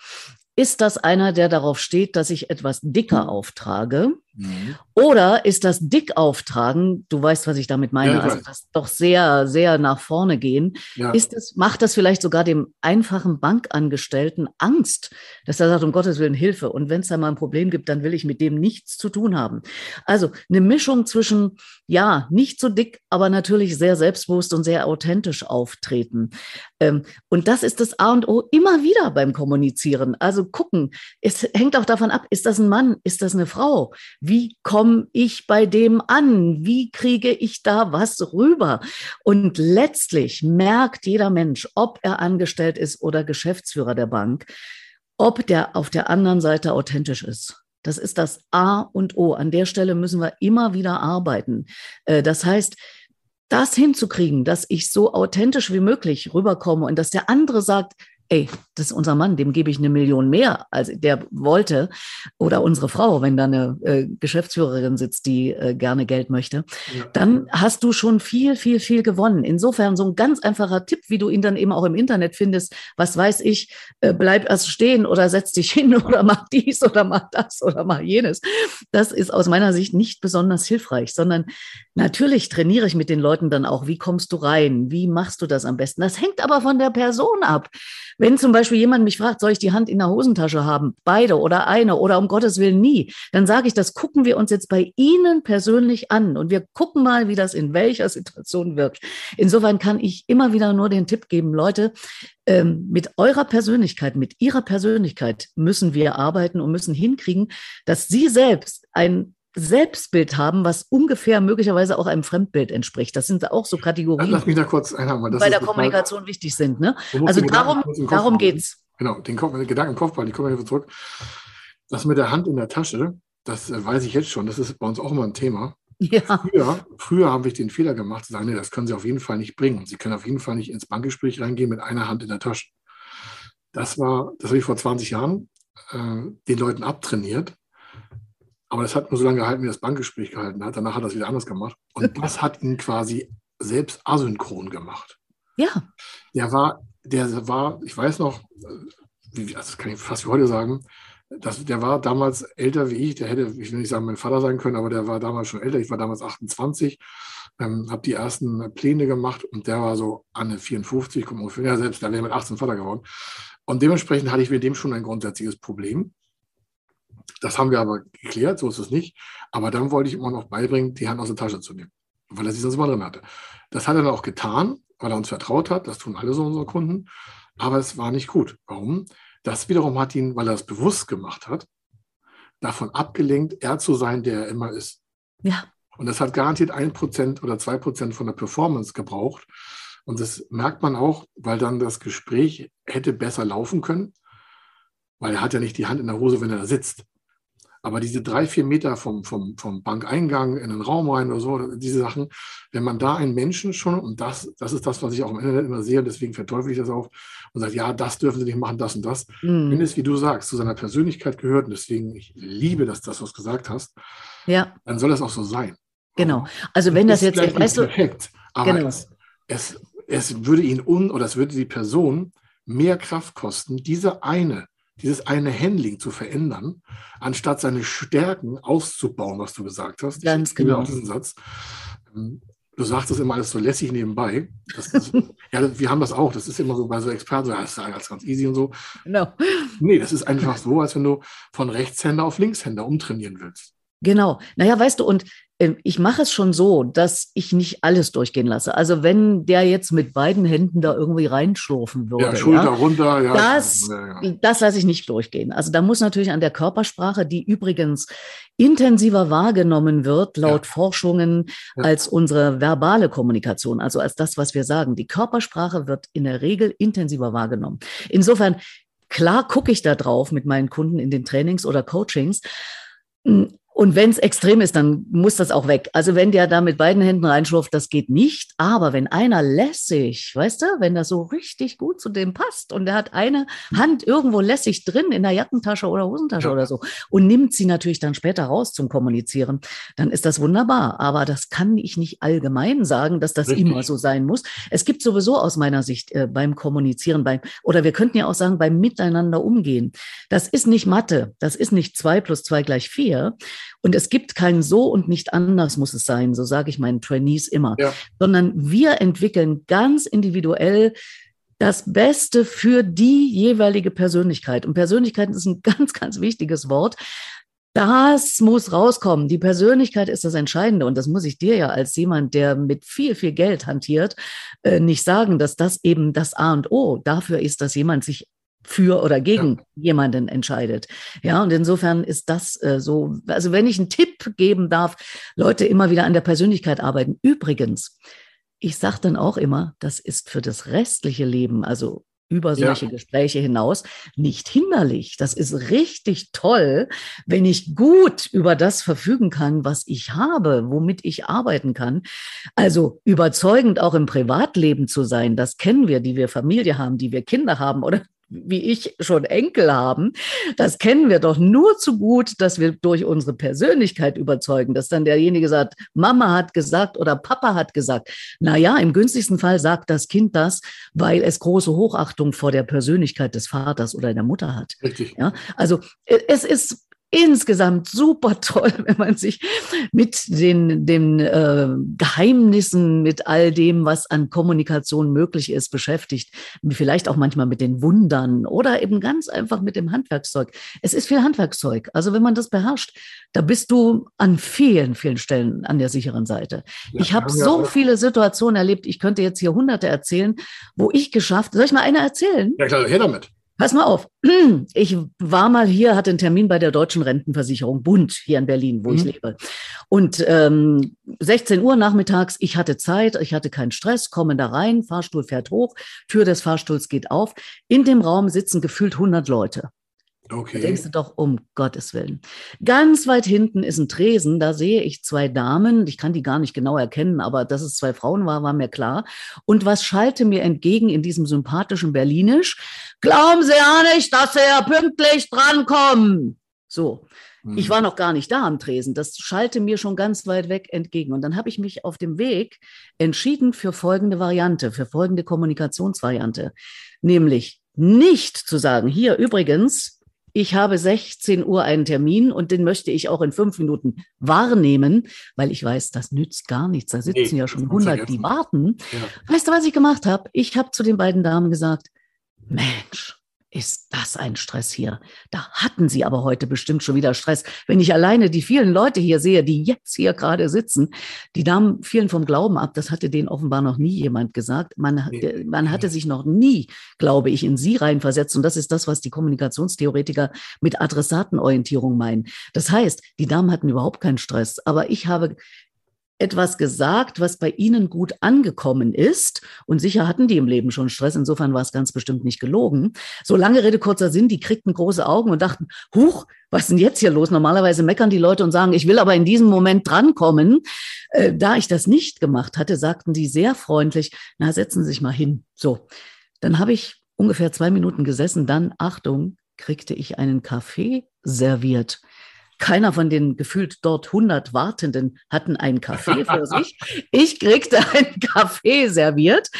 Ist das einer, der darauf steht, dass ich etwas dicker hm. auftrage? Mhm. Oder ist das dick auftragen? Du weißt, was ich damit meine. Ja, also das doch sehr, sehr nach vorne gehen. Ja. Ist das, macht das vielleicht sogar dem einfachen Bankangestellten Angst, dass er sagt, um Gottes Willen Hilfe. Und wenn es da mal ein Problem gibt, dann will ich mit dem nichts zu tun haben. Also eine Mischung zwischen, ja, nicht so dick, aber natürlich sehr selbstbewusst und sehr authentisch auftreten. Ähm, und das ist das A und O immer wieder beim Kommunizieren. Also gucken, es hängt auch davon ab, ist das ein Mann, ist das eine Frau? Wie komme ich bei dem an? Wie kriege ich da was rüber? Und letztlich merkt jeder Mensch, ob er angestellt ist oder Geschäftsführer der Bank, ob der auf der anderen Seite authentisch ist. Das ist das A und O. An der Stelle müssen wir immer wieder arbeiten. Äh, das heißt, das hinzukriegen, dass ich so authentisch wie möglich rüberkomme und dass der andere sagt, ey, das ist unser Mann, dem gebe ich eine Million mehr, als der wollte. Oder unsere Frau, wenn da eine äh, Geschäftsführerin sitzt, die äh, gerne Geld möchte, ja. dann hast du schon viel, viel, viel gewonnen. Insofern so ein ganz einfacher Tipp, wie du ihn dann eben auch im Internet findest. Was weiß ich, äh, bleib erst stehen oder setz dich hin oder mach dies oder mach das oder mach jenes. Das ist aus meiner Sicht nicht besonders hilfreich, sondern natürlich trainiere ich mit den Leuten dann auch, wie kommst du rein? Wie machst du das am besten? Das hängt aber von der Person ab. Wenn zum Beispiel jemand mich fragt, soll ich die Hand in der Hosentasche haben? Beide oder eine oder um Gottes Willen nie. Dann sage ich, das gucken wir uns jetzt bei Ihnen persönlich an und wir gucken mal, wie das in welcher Situation wirkt. Insofern kann ich immer wieder nur den Tipp geben, Leute, ähm, mit eurer Persönlichkeit, mit ihrer Persönlichkeit müssen wir arbeiten und müssen hinkriegen, dass Sie selbst ein Selbstbild haben, was ungefähr möglicherweise auch einem Fremdbild entspricht. Das sind auch so Kategorien, Lass mich da kurz einhaben, die bei der Kommunikation wichtig sind. Ne? Also darum, darum geht es. Genau, den, Kopf, Gedanken im Kopfball, die kommen wir zurück. Das mit der Hand in der Tasche, das äh, weiß ich jetzt schon, das ist bei uns auch immer ein Thema. Ja. Früher, früher habe ich den Fehler gemacht, zu sagen, nee, das können Sie auf jeden Fall nicht bringen. Sie können auf jeden Fall nicht ins Bankgespräch reingehen mit einer Hand in der Tasche. Das war, das habe ich vor 20 Jahren äh, den Leuten abtrainiert aber das hat nur so lange gehalten, wie das Bankgespräch gehalten hat. Danach hat er es wieder anders gemacht. Und das hat ihn quasi selbst asynchron gemacht. Ja. Der war, der war, ich weiß noch, wie, das kann ich fast wie heute sagen, das, der war damals älter wie ich. Der hätte, ich will nicht sagen, mein Vater sein können, aber der war damals schon älter. Ich war damals 28, ähm, habe die ersten Pläne gemacht und der war so an 54, kommt ungefähr, ja, selbst, da wäre mit 18 Vater geworden. Und dementsprechend hatte ich mit dem schon ein grundsätzliches Problem. Das haben wir aber geklärt, so ist es nicht. Aber dann wollte ich immer noch beibringen, die Hand aus der Tasche zu nehmen, weil er sie sonst immer drin hatte. Das hat er dann auch getan, weil er uns vertraut hat. Das tun alle so unsere Kunden. Aber es war nicht gut. Warum? Das wiederum hat ihn, weil er es bewusst gemacht hat, davon abgelenkt, er zu sein, der er immer ist. Ja. Und das hat garantiert ein Prozent oder zwei Prozent von der Performance gebraucht. Und das merkt man auch, weil dann das Gespräch hätte besser laufen können, weil er hat ja nicht die Hand in der Hose, wenn er da sitzt. Aber diese drei, vier Meter vom, vom, vom Bankeingang in den Raum rein oder so, diese Sachen, wenn man da einen Menschen schon, und das, das ist das, was ich auch im Internet immer sehe, deswegen verteufel ich das auch, und sagt, ja, das dürfen Sie nicht machen, das und das. Mhm. Wenn es, wie du sagst, zu seiner Persönlichkeit gehört, und deswegen, ich liebe das, das, was du gesagt hast, ja. dann soll das auch so sein. Genau. Also wenn das, das jetzt, weißt du, perfekt, aber genau. es, es, es würde ihn un, oder es würde die Person mehr Kraft kosten, diese eine dieses eine Handling zu verändern, anstatt seine Stärken auszubauen, was du gesagt hast. Ganz genau. diesen Satz. Ähm, du sagst das immer alles so lässig nebenbei. Ist, ja, wir haben das auch. Das ist immer so bei so Experten, so, das ist alles ganz easy und so. No. Nee, das ist einfach so, als wenn du von Rechtshänder auf Linkshänder umtrainieren willst. Genau. Naja, weißt du, und ähm, ich mache es schon so, dass ich nicht alles durchgehen lasse. Also wenn der jetzt mit beiden Händen da irgendwie reinschlurfen würde. Ja, Schulter ja, runter, ja. Das, ja, das lasse ich nicht durchgehen. Also da muss natürlich an der Körpersprache, die übrigens intensiver wahrgenommen wird, laut Forschungen, als unsere verbale Kommunikation, also als das, was wir sagen. Die Körpersprache wird in der Regel intensiver wahrgenommen. Insofern, klar gucke ich da drauf mit meinen Kunden in den Trainings oder Coachings. Und wenn es extrem ist, dann muss das auch weg. Also wenn der da mit beiden Händen reinschlurft, das geht nicht. Aber wenn einer lässig, weißt du, wenn das so richtig gut zu dem passt und der hat eine Hand irgendwo lässig drin in der Jackentasche oder Hosentasche ja. oder so und nimmt sie natürlich dann später raus zum Kommunizieren, dann ist das wunderbar. Aber das kann ich nicht allgemein sagen, dass das richtig. immer so sein muss. Es gibt sowieso aus meiner Sicht äh, beim Kommunizieren, beim, oder wir könnten ja auch sagen, beim Miteinander umgehen. Das ist nicht Mathe. Das ist nicht zwei plus zwei gleich vier Und es gibt kein so und nicht anders muss es sein, so sage ich meinen Trainees immer, ja. sondern wir entwickeln ganz individuell das Beste für die jeweilige Persönlichkeit. Und Persönlichkeit ist ein ganz, ganz wichtiges Wort. Das muss rauskommen. Die Persönlichkeit ist das Entscheidende. Und das muss ich dir ja als jemand, der mit viel, viel Geld hantiert, äh, nicht sagen, dass das eben das A und O dafür ist, dass jemand sich für oder gegen ja. jemanden entscheidet. Ja, und insofern ist das äh, so, also wenn ich einen Tipp geben darf, Leute immer wieder an der Persönlichkeit arbeiten. Übrigens, ich sage dann auch immer, das ist für das restliche Leben, also über solche ja. Gespräche hinaus nicht hinderlich. Das ist richtig toll, wenn ich gut über das verfügen kann, was ich habe, womit ich arbeiten kann. Also überzeugend auch im Privatleben zu sein, das kennen wir, die wir Familie haben, die wir Kinder haben oder wie ich schon Enkel haben, das kennen wir doch nur zu gut, dass wir durch unsere Persönlichkeit überzeugen, dass dann derjenige sagt, Mama hat gesagt oder Papa hat gesagt. Na ja, im günstigsten Fall sagt das Kind das, weil es große Hochachtung vor der Persönlichkeit des Vaters oder der Mutter hat. Richtig. Ja, also es ist insgesamt super toll, wenn man sich mit den, den äh, Geheimnissen, mit all dem, was an Kommunikation möglich ist, beschäftigt. Vielleicht auch manchmal mit den Wundern oder eben ganz einfach mit dem Handwerkszeug. Es ist viel Handwerkszeug. Also wenn man das beherrscht, da bist du an vielen, vielen Stellen an der sicheren Seite. Ja, ich habe so viele Situationen erlebt. Ich könnte jetzt hier hunderte erzählen, wo ich geschafft, soll ich mal eine erzählen? Ja klar, her damit. Pass mal auf. Ich war mal hier, hatte einen Termin bei der Deutschen Rentenversicherung Bund hier in Berlin, wo mhm. ich lebe. Und ähm, 16 Uhr nachmittags, ich hatte Zeit, ich hatte keinen Stress, komme da rein, Fahrstuhl fährt hoch, Tür des Fahrstuhls geht auf. In dem Raum sitzen gefühlt 100 Leute. Okay. Da denkst du doch, um Gottes Willen. Ganz weit hinten ist ein Tresen, da sehe ich zwei Damen, ich kann die gar nicht genau erkennen, aber dass es zwei Frauen war, war mir klar. Und was schalte mir entgegen in diesem sympathischen Berlinisch? Glauben Sie ja nicht, dass Sie ja pünktlich drankommen. So. Ich hm. war noch gar nicht da am Tresen. Das schalte mir schon ganz weit weg entgegen. Und dann habe ich mich auf dem Weg entschieden für folgende Variante, für folgende Kommunikationsvariante. Nämlich nicht zu sagen, hier übrigens, ich habe 16 Uhr einen Termin und den möchte ich auch in fünf Minuten wahrnehmen, weil ich weiß, das nützt gar nichts. Da sitzen nee, ja schon 100, die warten. Ja. Weißt du, was ich gemacht habe? Ich habe zu den beiden Damen gesagt, Mensch, ist das ein Stress hier. Da hatten Sie aber heute bestimmt schon wieder Stress. Wenn ich alleine die vielen Leute hier sehe, die jetzt hier gerade sitzen, die Damen fielen vom Glauben ab. Das hatte denen offenbar noch nie jemand gesagt. Man, nee. man hatte sich noch nie, glaube ich, in Sie reinversetzt. Und das ist das, was die Kommunikationstheoretiker mit Adressatenorientierung meinen. Das heißt, die Damen hatten überhaupt keinen Stress. Aber ich habe etwas gesagt, was bei Ihnen gut angekommen ist. Und sicher hatten die im Leben schon Stress. Insofern war es ganz bestimmt nicht gelogen. So lange Rede, kurzer Sinn, die kriegten große Augen und dachten, huch, was ist denn jetzt hier los? Normalerweise meckern die Leute und sagen, ich will aber in diesem Moment drankommen. Äh, da ich das nicht gemacht hatte, sagten die sehr freundlich, na, setzen Sie sich mal hin. So. Dann habe ich ungefähr zwei Minuten gesessen. Dann, Achtung, kriegte ich einen Kaffee serviert keiner von den gefühlt dort 100 Wartenden hatten einen Kaffee für sich. Ich kriegte einen Kaffee serviert.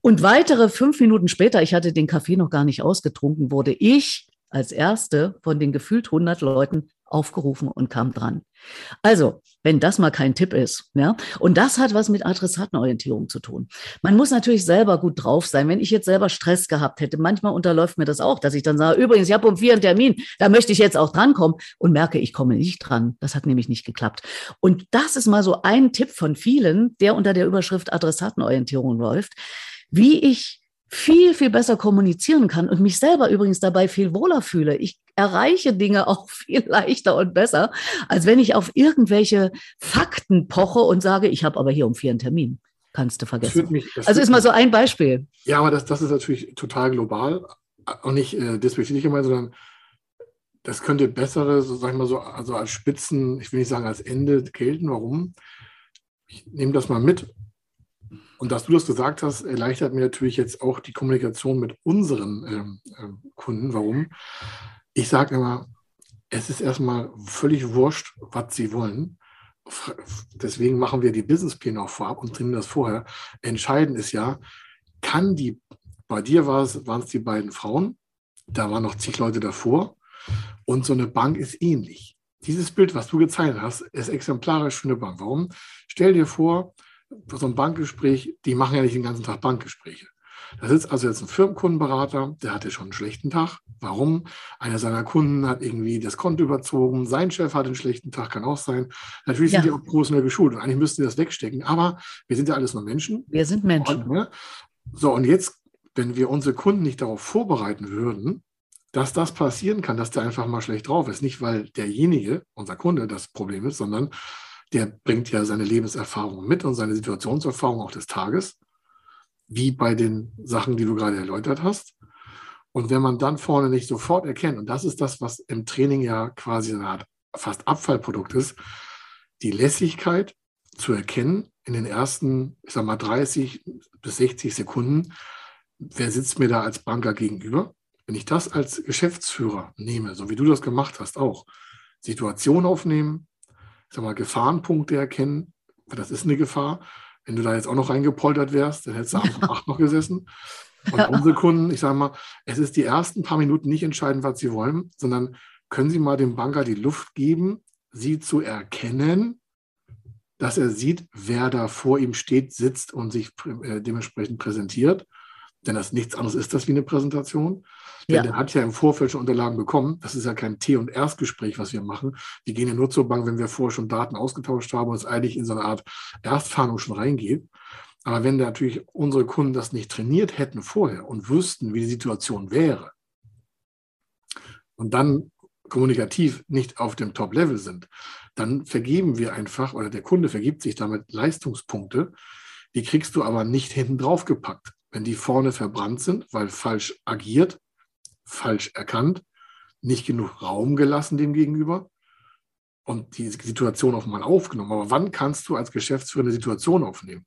Und weitere fünf Minuten später, ich hatte den Kaffee noch gar nicht ausgetrunken, wurde ich als erste von den gefühlt 100 Leuten aufgerufen und kam dran. Also, wenn das mal kein Tipp ist, ja, und das hat was mit Adressatenorientierung zu tun. Man muss natürlich selber gut drauf sein. Wenn ich jetzt selber Stress gehabt hätte, manchmal unterläuft mir das auch, dass ich dann sage, übrigens, ich habe um vier einen Termin, da möchte ich jetzt auch drankommen und merke, ich komme nicht dran. Das hat nämlich nicht geklappt. Und das ist mal so ein Tipp von vielen, der unter der Überschrift Adressatenorientierung läuft, wie ich viel, viel besser kommunizieren kann und mich selber übrigens dabei viel wohler fühle. Ich erreiche Dinge auch viel leichter und besser, als wenn ich auf irgendwelche Fakten poche und sage, ich habe aber hier um vier einen Termin. Kannst du vergessen. Mich, also ist mal so ein Beispiel. Ja, aber das, das ist natürlich total global. Auch nicht äh, despektierlich gemeint, sondern das könnte bessere, so sag ich mal so, also als Spitzen, ich will nicht sagen als Ende gelten. Warum? Ich nehme das mal mit und dass du das gesagt hast, erleichtert mir natürlich jetzt auch die Kommunikation mit unseren ähm, äh, Kunden. Warum? Ich sage immer, es ist erstmal völlig wurscht, was sie wollen. Deswegen machen wir die Businesspläne auch vorab und trainieren das vorher. Entscheidend ist ja, kann die, bei dir waren es die beiden Frauen, da waren noch zig Leute davor und so eine Bank ist ähnlich. dieses Bild, was du gezeichnet hast, ist exemplarisch für eine Bank. Warum? Stell dir vor, so ein Bankgespräch, die machen ja nicht den ganzen Tag Bankgespräche. Da sitzt also jetzt ein Firmenkundenberater, der hatte schon einen schlechten Tag. Warum? Einer seiner Kunden hat irgendwie das Konto überzogen, sein Chef hat einen schlechten Tag, kann auch sein. Natürlich ja. sind die auch professionell geschult und eigentlich müssten die das wegstecken, aber wir sind ja alles nur Menschen. Wir sind Menschen. Und, ne? So, und jetzt, wenn wir unsere Kunden nicht darauf vorbereiten würden, dass das passieren kann, dass der einfach mal schlecht drauf ist. Nicht, weil derjenige, unser Kunde, das Problem ist, sondern der bringt ja seine Lebenserfahrung mit und seine Situationserfahrung auch des Tages wie bei den Sachen, die du gerade erläutert hast. Und wenn man dann vorne nicht sofort erkennt, und das ist das, was im Training ja quasi eine Art fast Abfallprodukt ist, die Lässigkeit zu erkennen in den ersten, ich sag mal, 30 bis 60 Sekunden, wer sitzt mir da als Banker gegenüber? Wenn ich das als Geschäftsführer nehme, so wie du das gemacht hast, auch Situation aufnehmen, ich sag mal, Gefahrenpunkte erkennen, das ist eine Gefahr, wenn du da jetzt auch noch reingepoltert wärst, dann hättest du abends um acht noch gesessen. Und unsere Kunden, ich sage mal, es ist die ersten paar Minuten nicht entscheidend, was sie wollen, sondern können Sie mal dem Banker die Luft geben, sie zu erkennen, dass er sieht, wer da vor ihm steht, sitzt und sich äh, dementsprechend präsentiert. Denn das nichts anderes ist das wie eine Präsentation. Denn ja. der hat ja im Vorfeld schon Unterlagen bekommen. Das ist ja kein T- und Erstgespräch, was wir machen. Wir gehen ja nur zur Bank, wenn wir vorher schon Daten ausgetauscht haben und es eigentlich in so eine Art Erstfahndung schon reingeht. Aber wenn natürlich unsere Kunden das nicht trainiert hätten vorher und wüssten, wie die Situation wäre und dann kommunikativ nicht auf dem Top-Level sind, dann vergeben wir einfach oder der Kunde vergibt sich damit Leistungspunkte. Die kriegst du aber nicht hinten drauf gepackt. Wenn die vorne verbrannt sind, weil falsch agiert, falsch erkannt, nicht genug Raum gelassen dem Gegenüber und die Situation auch mal aufgenommen. Aber wann kannst du als Geschäftsführer eine Situation aufnehmen?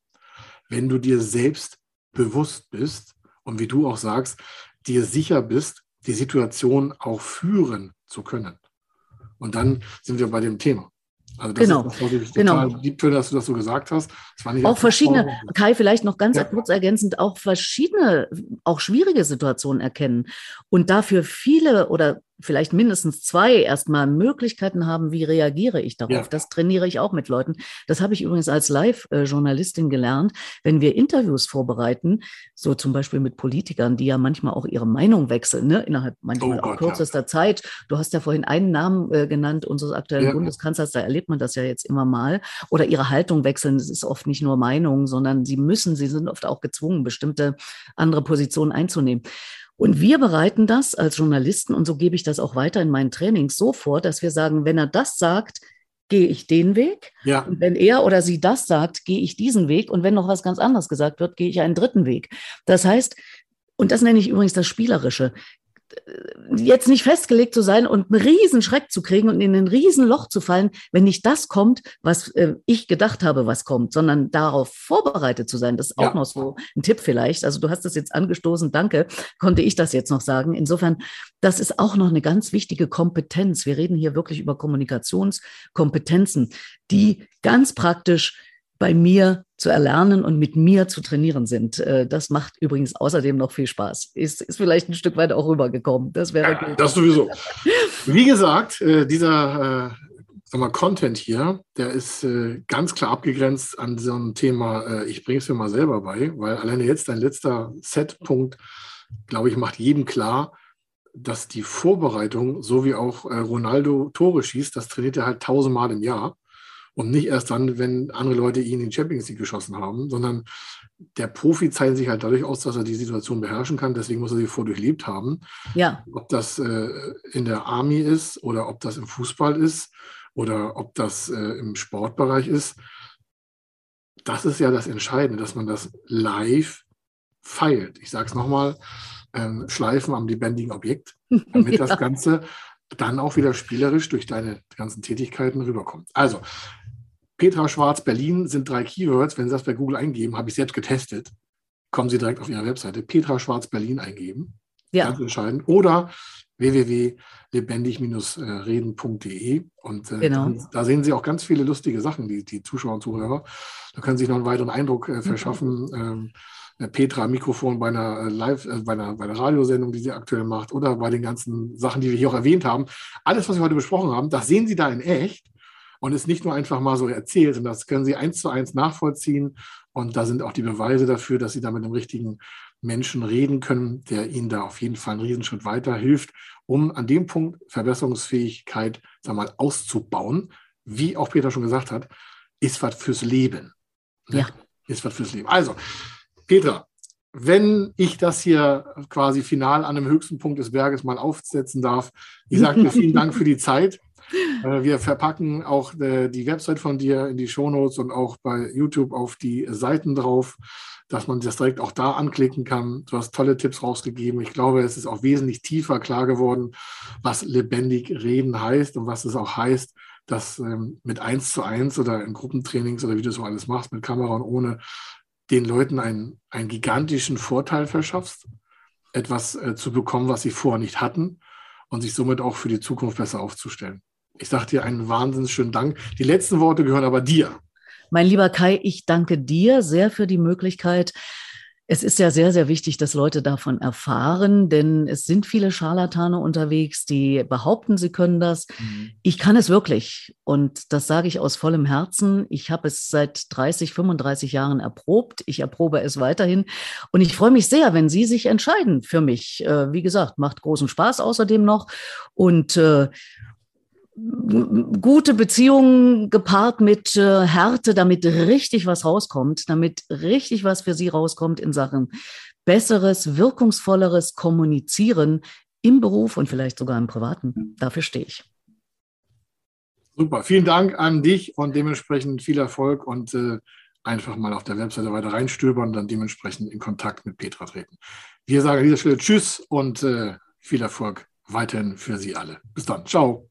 Wenn du dir selbst bewusst bist und wie du auch sagst, dir sicher bist, die Situation auch führen zu können. Und dann sind wir bei dem Thema. Also das genau. ist, das genau. total lieb, dass du das so gesagt hast. auch verschiedene, Kai, vielleicht noch ganz ja. kurz ergänzend, auch verschiedene, auch schwierige Situationen erkennen und dafür viele oder vielleicht mindestens zwei erstmal Möglichkeiten haben, wie reagiere ich darauf. Ja. Das trainiere ich auch mit Leuten. Das habe ich übrigens als Live-Journalistin gelernt. Wenn wir Interviews vorbereiten, so zum Beispiel mit Politikern, die ja manchmal auch ihre Meinung wechseln, ne? innerhalb manchmal oh Gott, auch kürzester ja. Zeit. Du hast ja vorhin einen Namen äh, genannt, unseres aktuellen ja. Bundeskanzlers, da erlebt man das ja jetzt immer mal. Oder ihre Haltung wechseln, das ist oft nicht nur Meinung, sondern sie müssen, sie sind oft auch gezwungen, bestimmte andere Positionen einzunehmen. Und wir bereiten das als Journalisten, und so gebe ich das auch weiter in meinen Trainings so vor, dass wir sagen, wenn er das sagt, gehe ich den Weg. Ja. Und wenn er oder sie das sagt, gehe ich diesen Weg. Und wenn noch was ganz anderes gesagt wird, gehe ich einen dritten Weg. Das heißt, und das nenne ich übrigens das Spielerische jetzt nicht festgelegt zu sein und einen riesen Schreck zu kriegen und in ein riesen Loch zu fallen, wenn nicht das kommt, was äh, ich gedacht habe, was kommt, sondern darauf vorbereitet zu sein. Das ist auch ja. noch so ein Tipp vielleicht. Also du hast das jetzt angestoßen, danke, konnte ich das jetzt noch sagen. Insofern, das ist auch noch eine ganz wichtige Kompetenz. Wir reden hier wirklich über Kommunikationskompetenzen, die ganz praktisch bei mir zu erlernen und mit mir zu trainieren sind. Äh, das macht übrigens außerdem noch viel Spaß. Ist, ist vielleicht ein Stück weit auch rübergekommen. Das wäre ja, Das sowieso. Wie gesagt, äh, dieser äh, mal, Content hier, der ist ganz klar abgegrenzt an so ein Thema, ich bringe es mir mal selber bei, weil alleine jetzt dein letzter Setpunkt, glaube ich, macht jedem klar, dass die Vorbereitung, so wie auch Ronaldo Tore schießt, das trainiert er halt tausendmal im Jahr. Und nicht erst dann, wenn andere Leute ihn in die Champions League geschossen haben, sondern der Profi zeichnet sich halt dadurch aus, dass er die Situation beherrschen kann. Deswegen muss er sie vordurchlebt haben. Ja. Ob das äh, in der Army ist oder ob das im Fußball ist oder ob das äh, im Sportbereich ist. Das ist ja das Entscheidende, dass man das live feilt. Ich sage es nochmal, ähm, Schleifen am lebendigen Objekt, damit ja. das Ganze dann auch wieder spielerisch durch deine ganzen Tätigkeiten rüberkommt. Also, Petra Schwarz Berlin sind drei Keywords. Wenn Sie das bei Google eingeben, habe ich selbst getestet, kommen Sie direkt auf Ihre Webseite. Petra Schwarz Berlin eingeben. Ja. Ganz entscheidend. Oder www.lebendig-reden.de. Und äh, genau. da sehen Sie auch ganz viele lustige Sachen, die, die Zuschauer und Zuhörer. Da können Sie sich noch einen weiteren Eindruck äh, verschaffen. Mhm. Ähm, Petra Mikrofon bei einer Live, äh, bei, einer, bei einer Radiosendung, die sie aktuell macht, oder bei den ganzen Sachen, die wir hier auch erwähnt haben. Alles, was wir heute besprochen haben, das sehen Sie da in echt und ist nicht nur einfach mal so erzählt, sondern das können Sie eins zu eins nachvollziehen. Und da sind auch die Beweise dafür, dass Sie da mit dem richtigen Menschen reden können, der Ihnen da auf jeden Fall einen Riesenschritt weiterhilft, um an dem Punkt Verbesserungsfähigkeit sag mal, auszubauen. Wie auch Peter schon gesagt hat, ist was fürs Leben. Ne? Ja. Ist was fürs Leben. Also, Petra, wenn ich das hier quasi final an dem höchsten Punkt des Berges mal aufsetzen darf, ich sage dir vielen Dank für die Zeit. Äh, wir verpacken auch äh, die Website von dir in die Shownotes und auch bei YouTube auf die Seiten drauf, dass man das direkt auch da anklicken kann. Du hast tolle Tipps rausgegeben. Ich glaube, es ist auch wesentlich tiefer klar geworden, was lebendig reden heißt und was es auch heißt, dass ähm, mit eins zu eins oder in Gruppentrainings oder wie du so alles machst, mit Kamera und ohne, den Leuten einen, einen gigantischen Vorteil verschaffst, etwas äh, zu bekommen, was sie vorher nicht hatten und sich somit auch für die Zukunft besser aufzustellen. Ich sage dir einen wahnsinnig schönen Dank. Die letzten Worte gehören aber dir. Mein lieber Kai, ich danke dir sehr für die Möglichkeit, es ist ja sehr, sehr wichtig, dass Leute davon erfahren, denn es sind viele Scharlatane unterwegs, die behaupten, sie können das. Mhm. Ich kann es wirklich und das sage ich aus vollem Herzen. Ich habe es seit 30, 35 Jahren erprobt. Ich erprobe es weiterhin und ich freue mich sehr, wenn Sie sich entscheiden für mich. Äh, wie gesagt, macht großen Spaß außerdem noch und äh, gute Beziehungen gepaart mit äh, Härte, damit richtig was rauskommt, damit richtig was für Sie rauskommt in Sachen besseres, wirkungsvolleres Kommunizieren im Beruf und vielleicht sogar im Privaten. Dafür stehe ich. Super, vielen Dank an dich und dementsprechend viel Erfolg und äh, einfach mal auf der Webseite weiter reinstöbern und dann dementsprechend in Kontakt mit Petra treten. Wir sagen an dieser Stelle Tschüss und äh, viel Erfolg weiterhin für Sie alle. Bis dann. Ciao.